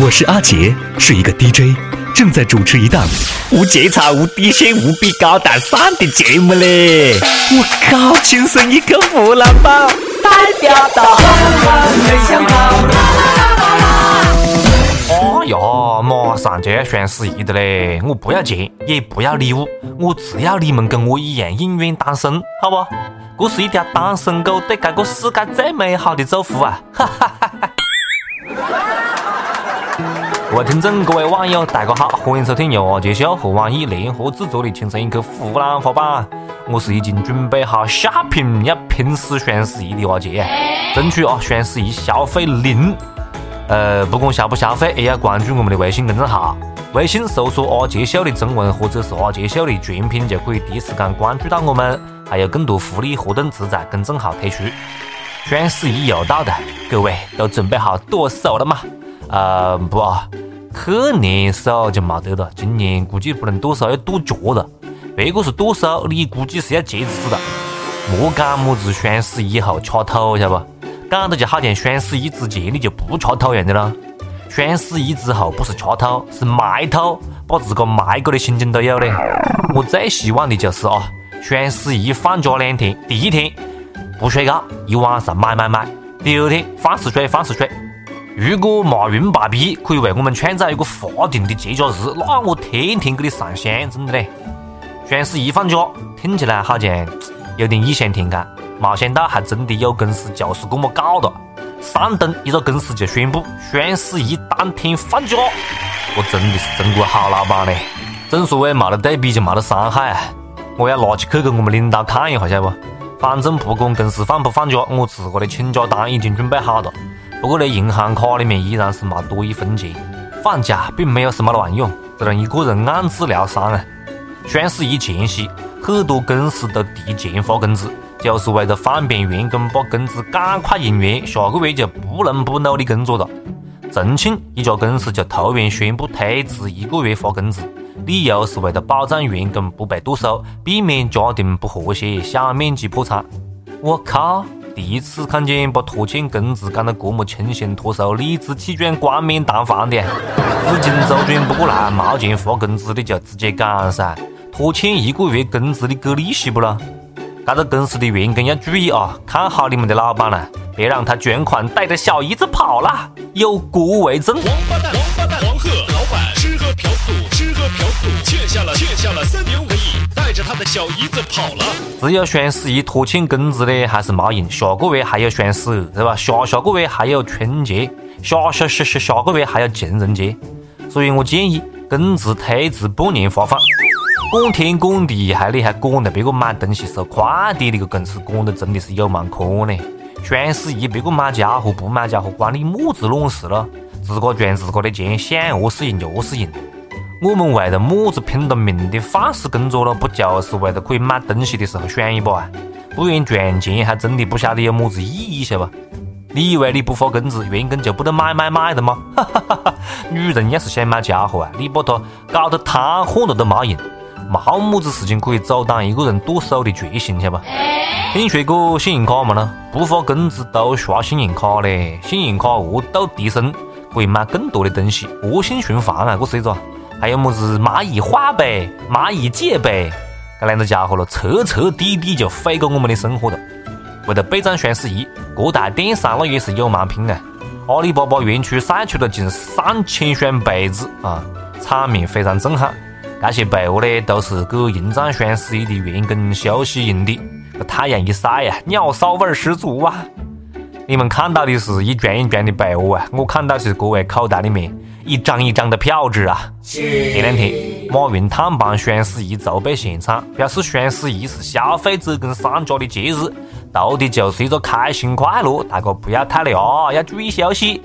我是阿杰，是一个 DJ，正在主持一档无节操、无底线、无比高大上的节目嘞！我靠，亲生一个湖南宝，代表到没想到。哎呀，马上就要双十一的嘞！我不要钱，也不要礼物，我只要你们跟我一样永远单身，好不？这是一条单身狗对这个世界最美好的祝福啊！哈哈哈哈。各位听众，各位网友，大家好，欢迎收听由阿杰秀和网易联合制作的《亲生一刻湖南话版》。我是已经准备好下品要拼死双十一的阿杰，争取啊双十一消费零。呃，不管消不消费，也要关注我们的微信公众号，微信搜索“阿杰秀”的中文或者是“阿杰秀”的全拼，就可以第一时间关注到我们，还有更多福利活动只在公众号推出。双十一又到了，各位都准备好剁手了吗？呃，不。去年手就没得了，今年估计不能剁手，要剁脚了。别个是剁手，你估计是要截肢了。莫讲么子双十一后吃土，晓得不？讲的就好像双十一之前你就不吃土一样的了。双十一之后不是吃土，是埋土，把自个埋过的心情都有嘞。我最希望的就是啊，双十一放假两天，第一天不睡觉，一晚上买买买；第二天放肆睡，放肆睡。如果马云爸比可以为我们创造一个法定的节假日，那我天天给你上香，真的嘞！双十一放假听起来好像有点异想天开，没想到还真的有公司就是这么搞的。山东一个公司就宣布双十一当天放假，我真的是中国好老板嘞！正所谓没得对比就没得伤害！我要拿起去给我们领导看一下，晓得不？反正不管公司放不放假，我自个的请假单已经准备好了。不过呢，银行卡里面依然是没多一分钱。放假并没有什么卵用，只能一个人暗自疗伤啊。双十一前夕，很多公司都提前发工资，就是为了方便员工把工资赶快用完，下个月就不能不努力工作了。重庆一家公司就突然宣布推迟一个月发工资，理由是为了保障员工不被剁手，避免家庭不和谐、小面积破产。我靠！第一次看见把拖欠工资讲得这么清新脱俗、理直气壮、冠冕堂皇的，资金周转不过来，没钱发工资的就直接讲噻，拖欠一个月工资的给利息不咯？这个公司的员工要注意啊，看好你们的老板了，别让他卷款带着小姨子跑了，有国为证。王八蛋，王八蛋，黄鹤老板嫖赌，吃喝嫖赌，欠下了欠下了三点五亿。带着他的小姨子跑了。只有双十一拖欠工资的还是没用，下个月还有双十二，对吧？下下个月还有春节，下下下下下个月还有情人节。所以我建议工资推迟半年发放。管天管地还你还管着别个买东西收快递的个公司，管得真的是有蛮可呢。双十一别个买家伙不买家伙，关你么子卵事了？自个赚自个的钱，想何是用就何是用。我们为了么子拼了命的放肆工作了？不就是为了可以买东西的时候爽一把啊？不然赚钱还真的不晓得有么子意义，晓得不？你以为你不发工资，员工就不得买买买的吗？哈哈哈哈女人要是想买家伙啊，你把她搞得瘫痪了都没用，没么子事情可以阻挡一个人剁手的决心，晓得不？听说过信用卡吗？呢？不发工资都刷信用卡嘞，信用卡额度提升，可以买更多的东西，恶性循环啊！这是一种。还有么子蚂蚁花呗、蚂蚁借呗，这两个家伙了，彻彻底底就毁过我们的生活了。为了备战双十一，各大电商那也是有蛮拼啊！阿里巴巴园区晒出了近上千双被子啊，场面非常震撼。这些被窝呢，都是给迎战双十一的员工休息用的。太阳一晒呀，鸟骚味十足啊！你们看到的是一卷一卷的被窝啊，我看到是各位口袋里面。一张一张的票纸啊！前两天，马云探班双十一筹备现场，表示双十一是消费者跟商家的节日，图的就是一个开心快乐，大家不要太累啊，要注意休息。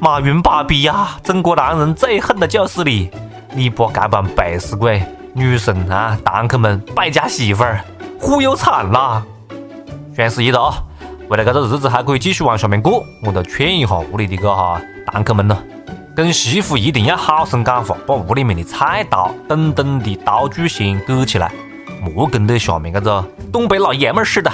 马云爸比呀，中国男人最恨的就是你，你把这帮背死鬼、女神啊、堂客们、败家媳妇儿忽悠惨了。双十一的啊，为了这个日子还可以继续往下面过，我都劝一下屋里的个哈堂客们呢。跟媳妇一定要好生讲话，把屋里面的菜刀等等的刀具先搁起来，莫跟在下面这个东北老爷们儿似的，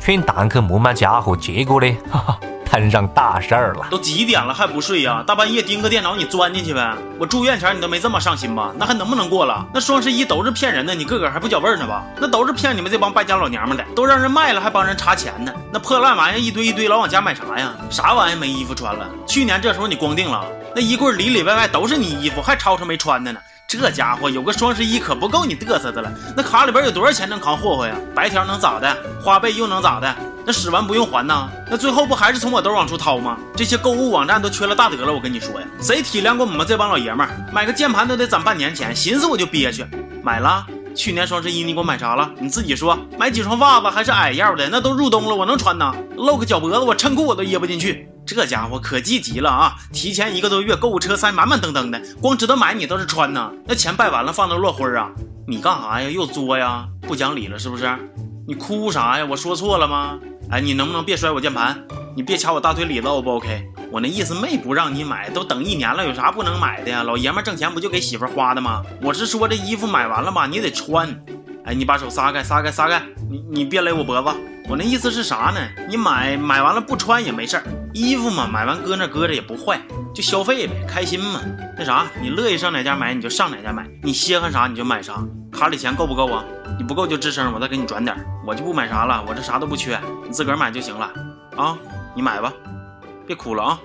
劝堂客莫买家伙，结果呢，哈哈，摊上大事儿了。都几点了还不睡呀？大半夜盯个电脑，你钻进去呗。我住院前你都没这么上心吧？那还能不能过了？那双十一都是骗人的，你个个还不觉味儿呢吧？那都是骗你们这帮败家老娘们的，都让人卖了还帮人查钱呢。那破烂玩意一堆一堆，老往家买啥呀？啥玩意没衣服穿了？去年这时候你光腚了，那衣柜里里外外都是你衣服，还吵吵没穿的呢。这家伙有个双十一可不够你嘚瑟的了。那卡里边有多少钱能扛霍霍呀？白条能咋的？花呗又能咋的？那使完不用还呢？那最后不还是从我兜往出掏吗？这些购物网站都缺了大德了，我跟你说呀，谁体谅过我们这帮老爷们儿？买个键盘都得攒半年钱，寻思我就憋屈。买了，去年双十一你给我买啥了？你自己说。买几双袜子还是矮腰的，那都入冬了，我能穿呐？露个脚脖子，我衬裤我都掖不进去。这家伙可积极了啊！提前一个多月，购物车塞满满登登的，光知道买你倒是穿呢。那钱败完了，放那落灰啊？你干啥呀？又作呀？不讲理了是不是？你哭啥呀？我说错了吗？哎，你能不能别摔我键盘？你别掐我大腿里子，O 不 OK？我那意思没不让你买，都等一年了，有啥不能买的呀？老爷们挣钱不就给媳妇花的吗？我是说这衣服买完了吧，你得穿。哎，你把手撒开，撒开，撒开！你你别勒我脖子。我那意思是啥呢？你买买完了不穿也没事儿。衣服嘛，买完搁那搁着也不坏，就消费呗，开心嘛。那啥，你乐意上哪家买你就上哪家买，你稀罕啥你就买啥。卡里钱够不够啊？你不够就吱声，我再给你转点。我就不买啥了，我这啥都不缺，你自个儿买就行了啊。你买吧，别哭了啊。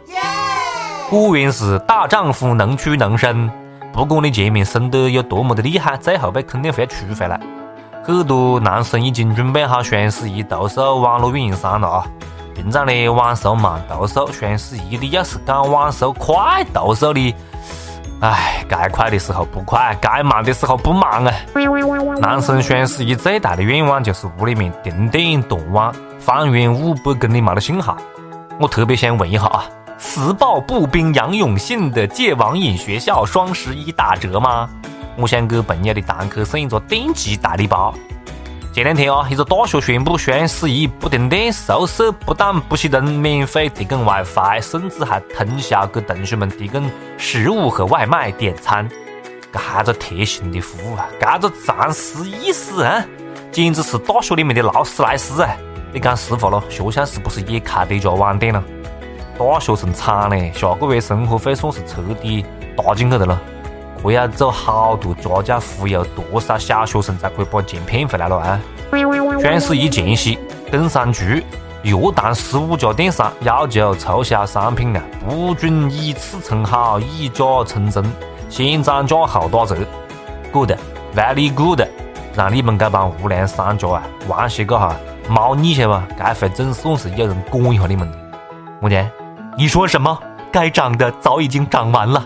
果然是大丈夫能屈能伸，不管你前面伸得有多么的厉害，最后被肯定会出回来。很多男生已经准备好双十一投诉网络运营商了啊。平常的晚售慢兜售，双十一你要是赶晚售快兜售的，哎，该快的时候不快，该慢的时候不慢啊！男生双十一最大的愿望就是屋里面停电断网，方圆五百公里没得信号。我特别想问一下啊，磁暴步兵杨永信的戒网瘾学校双十一打折吗？我想给朋友的堂客送一个电击大礼包。前两天啊，一个大学宣布双十一不停电，宿舍不但不熄灯，免费提供 WiFi，甚至还通宵给同学们提供食物和外卖点餐。这个贴心的服务啊，这个藏私意思啊，简直是大学里面的劳斯莱斯啊！你讲实话咯，学校是不是也开了一家网店了？大学生惨嘞，下个月生活费算是彻底搭进去的了。我要走好多家教，忽悠多少小学生才可以把钱骗回来了啊？双十一前夕，工商局约谈十五家电商，要求促销商品啊，不准以次充好，以假充真，先涨价后打折。Good，very good，让你们这帮无良商家啊，玩些个哈猫腻些吧，这回总算是有人管一下你们了。我讲，你说什么？该涨的早已经涨完了。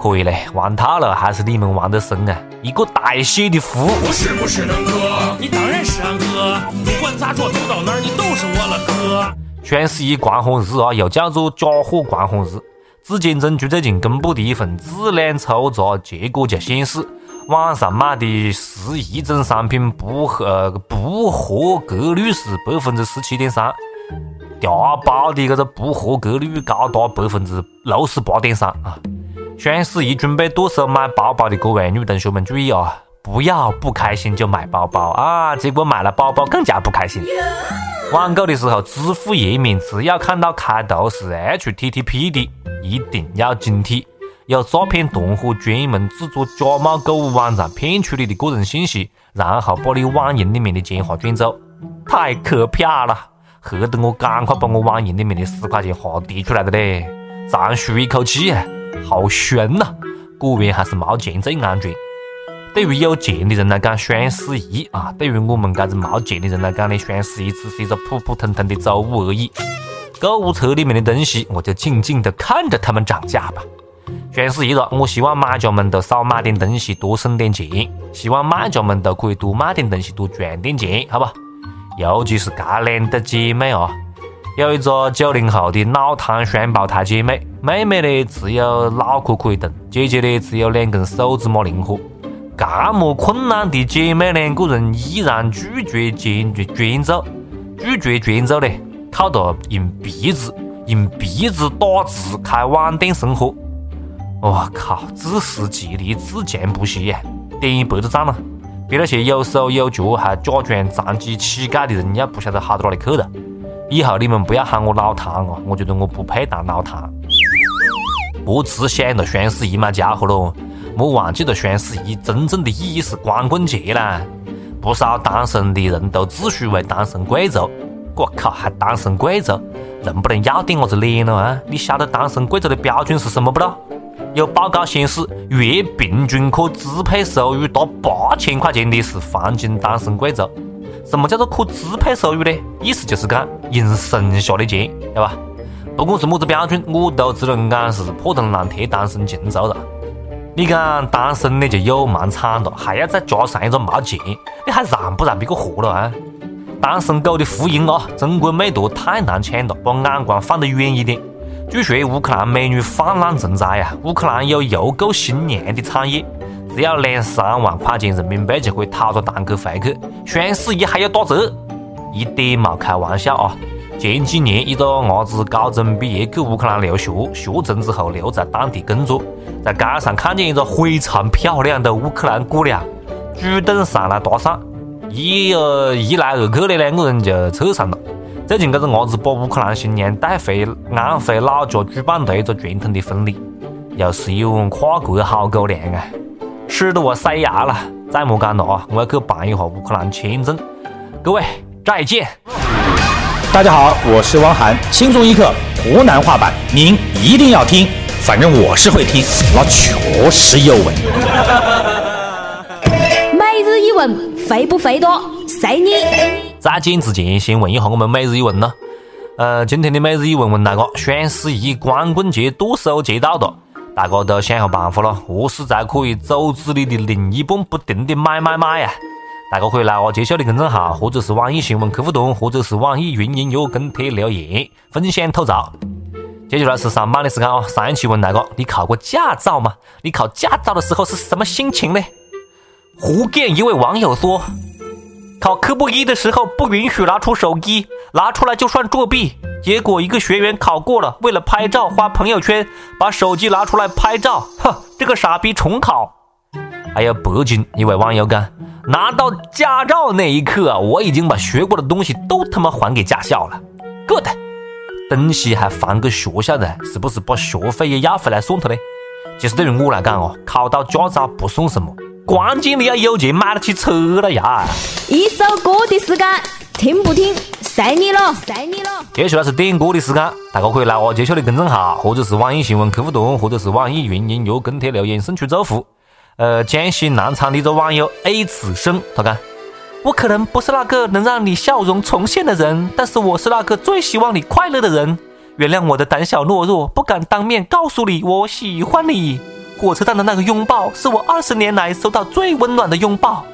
可以嘞，玩套了还是你们玩的深啊！一个带血的服务。我是不是能哥？你当然是俺哥，不管咋着走到哪儿你都是我了哥。双十一狂欢日啊，又叫做假货狂欢日。质检总局最近公布的一份质量抽查结果就显示，网上买的十一种商品不合不合格率是百分之十七点三，调包的这个不合格率高达百分之六十八点三啊！双十一准备剁手买包包的各位女同学们注意啊，不要不开心就买包包啊，结果买了包包更加不开心。网购的时候，支付页面只要看到开头是 HTTP 的，一定要警惕，有诈骗团伙专门制作假冒购物网站，骗取你的个人信息，然后把你网银里面的钱哈转走，太可怕了，吓得我赶快把我网银里面的十块钱哈提出来的嘞，长舒一口气！好悬呐！果然还是没钱最安全。对于有钱的人来讲，双十一啊；对于我们这种没钱的人来讲呢，双十一只是一个普普通通的周五而已。购物车里面的东西，我就静静的看着他们涨价吧。双十一了，我希望买家们都少买点东西，多省点钱；希望卖家们都可以多卖点东西，多赚点钱，好吧？尤其是这两对姐妹啊。有一个九零后的脑瘫双胞胎姐妹，妹妹呢只有脑壳可以动，姐姐呢只有两根手指么灵活。这么困难的姐妹两个人依然拒绝捐捐助，拒绝捐助呢，靠着用鼻子用鼻子打字开网店生活。我靠，自食其力，自强不息呀！点一百个赞了，比那些有手有脚还假装残疾乞丐的人要不晓得好到哪里去了。以后你们不要喊我老唐哦，我觉得我不配当老唐。莫只想着双十一买家伙喽，莫忘记了双十一真正的意义是光棍节啦。不少单身的人都自诩为单身贵族，我靠，还单身贵族，能不能要点我子脸了啊？你晓得单身贵族的标准是什么不咯？有报告显示，月平均可支配收入达八千块钱的是黄金单身贵族。什么叫做可支配收入呢？意思就是讲因剩下的钱，对吧？不管是么子标准，我都只能讲是破铜烂铁单身禽兽了。你讲单身的就有蛮惨了，还要再加上一个没钱，你还让不让别个活了啊？单身狗的福音啊！中国美图太难抢了，把眼光放得远一点。据说乌克兰美女泛滥成灾呀！乌克兰有邮购新娘的产业，只要两三万块钱人民币就可以讨个堂客回去。双十一还要打折，一点没开玩笑啊！前几年一个伢子高中毕业去乌克兰留学，学成之后留在当地工作，在街上看见一个非常漂亮的乌克兰姑娘，主动上来搭讪，一呃一来二去的两个人就扯上了。最近这个伢子把乌克兰新娘带回安徽老家举办了一个传统的婚礼，又是一碗跨国好狗粮啊！吃的我塞牙了，再莫讲了啊！我要去办一下乌克兰签证。各位再见。大家好，我是汪涵，轻松一刻湖南话版，您一定要听，反正我是会听，那确实有味。每日一问，肥不肥多？随你。在剪之前，先问一下我们每日一问呢。呃，今天的每日一问问大家：双十一、光棍节剁手节到了，大家都想下办法了，何时才可以阻止你的另一半不停的买买买呀？大家可以来我介绍的公众号，或者是网易新闻客户端，或者是网易云音乐跟帖留言分享吐槽。接下来是上班的时间啊！上一期问大家，你考过驾照吗？你考驾照的时候是什么心情呢？福建一位网友说，考科目一的时候不允许拿出手机，拿出来就算作弊。结果一个学员考过了，为了拍照发朋友圈，把手机拿出来拍照，哼，这个傻逼重考。还有北京一位网友讲。拿到驾照那一刻啊，我已经把学过的东西都他妈还给驾校了。Good，东西还还给学校的，是不是把学费也要回来算他呢？其实对于我来讲哦，考到驾照不算什么，关键你要有钱买得起车了呀。一首歌的时间，听不听随你了，随你了。接下来是点歌的时间，大家可以来我介绍的公众号，或者是网易新闻客户端，或者是网易云音乐跟帖留言送出祝福。呃，江西南昌的一个网友 A 此生，他讲：“我可能不是那个能让你笑容重现的人，但是我是那个最希望你快乐的人。原谅我的胆小懦弱，不敢当面告诉你我喜欢你。火车站的那个拥抱，是我二十年来收到最温暖的拥抱。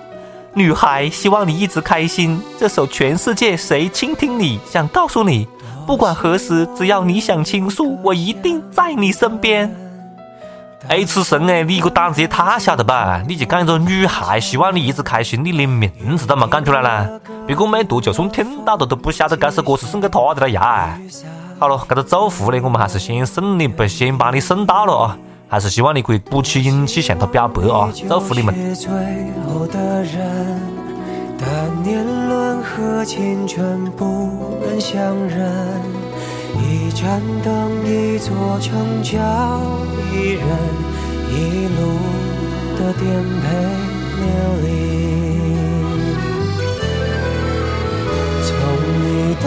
女孩，希望你一直开心。这首《全世界谁倾听你》，想告诉你，不管何时，只要你想倾诉，我一定在你身边。”哎，此生哎，你个胆子也太小了吧！你就讲一个女孩希望你一直开心，你连名字都没讲出来啦！别个美图就算听到了都不晓得这首歌是送给他的了呀！好了，这个祝福呢，我们还是先送你不先帮你送到了啊！还是希望你可以鼓起勇气向他表白啊！祝福你们。一盏灯，一座城，郊，一人，一路的颠沛流离。从你的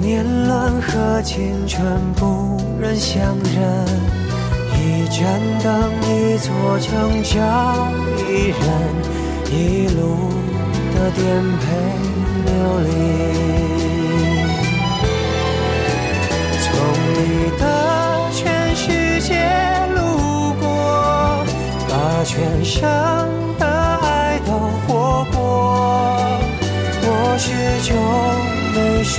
年轮和青春不忍相认，一盏灯，一座城，找一人，一路的颠沛。流离，从你的全世界路过，把全生的爱都活过。我始终没说，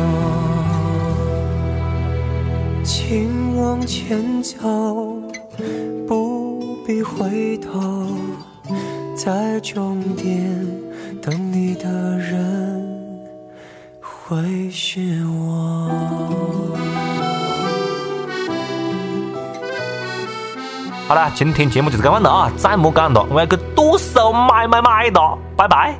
请往前走，不必回头，在终点等你的人会是我。好了，今天节目就是这样的啊，再莫讲了，我要去剁手买买买了，拜拜。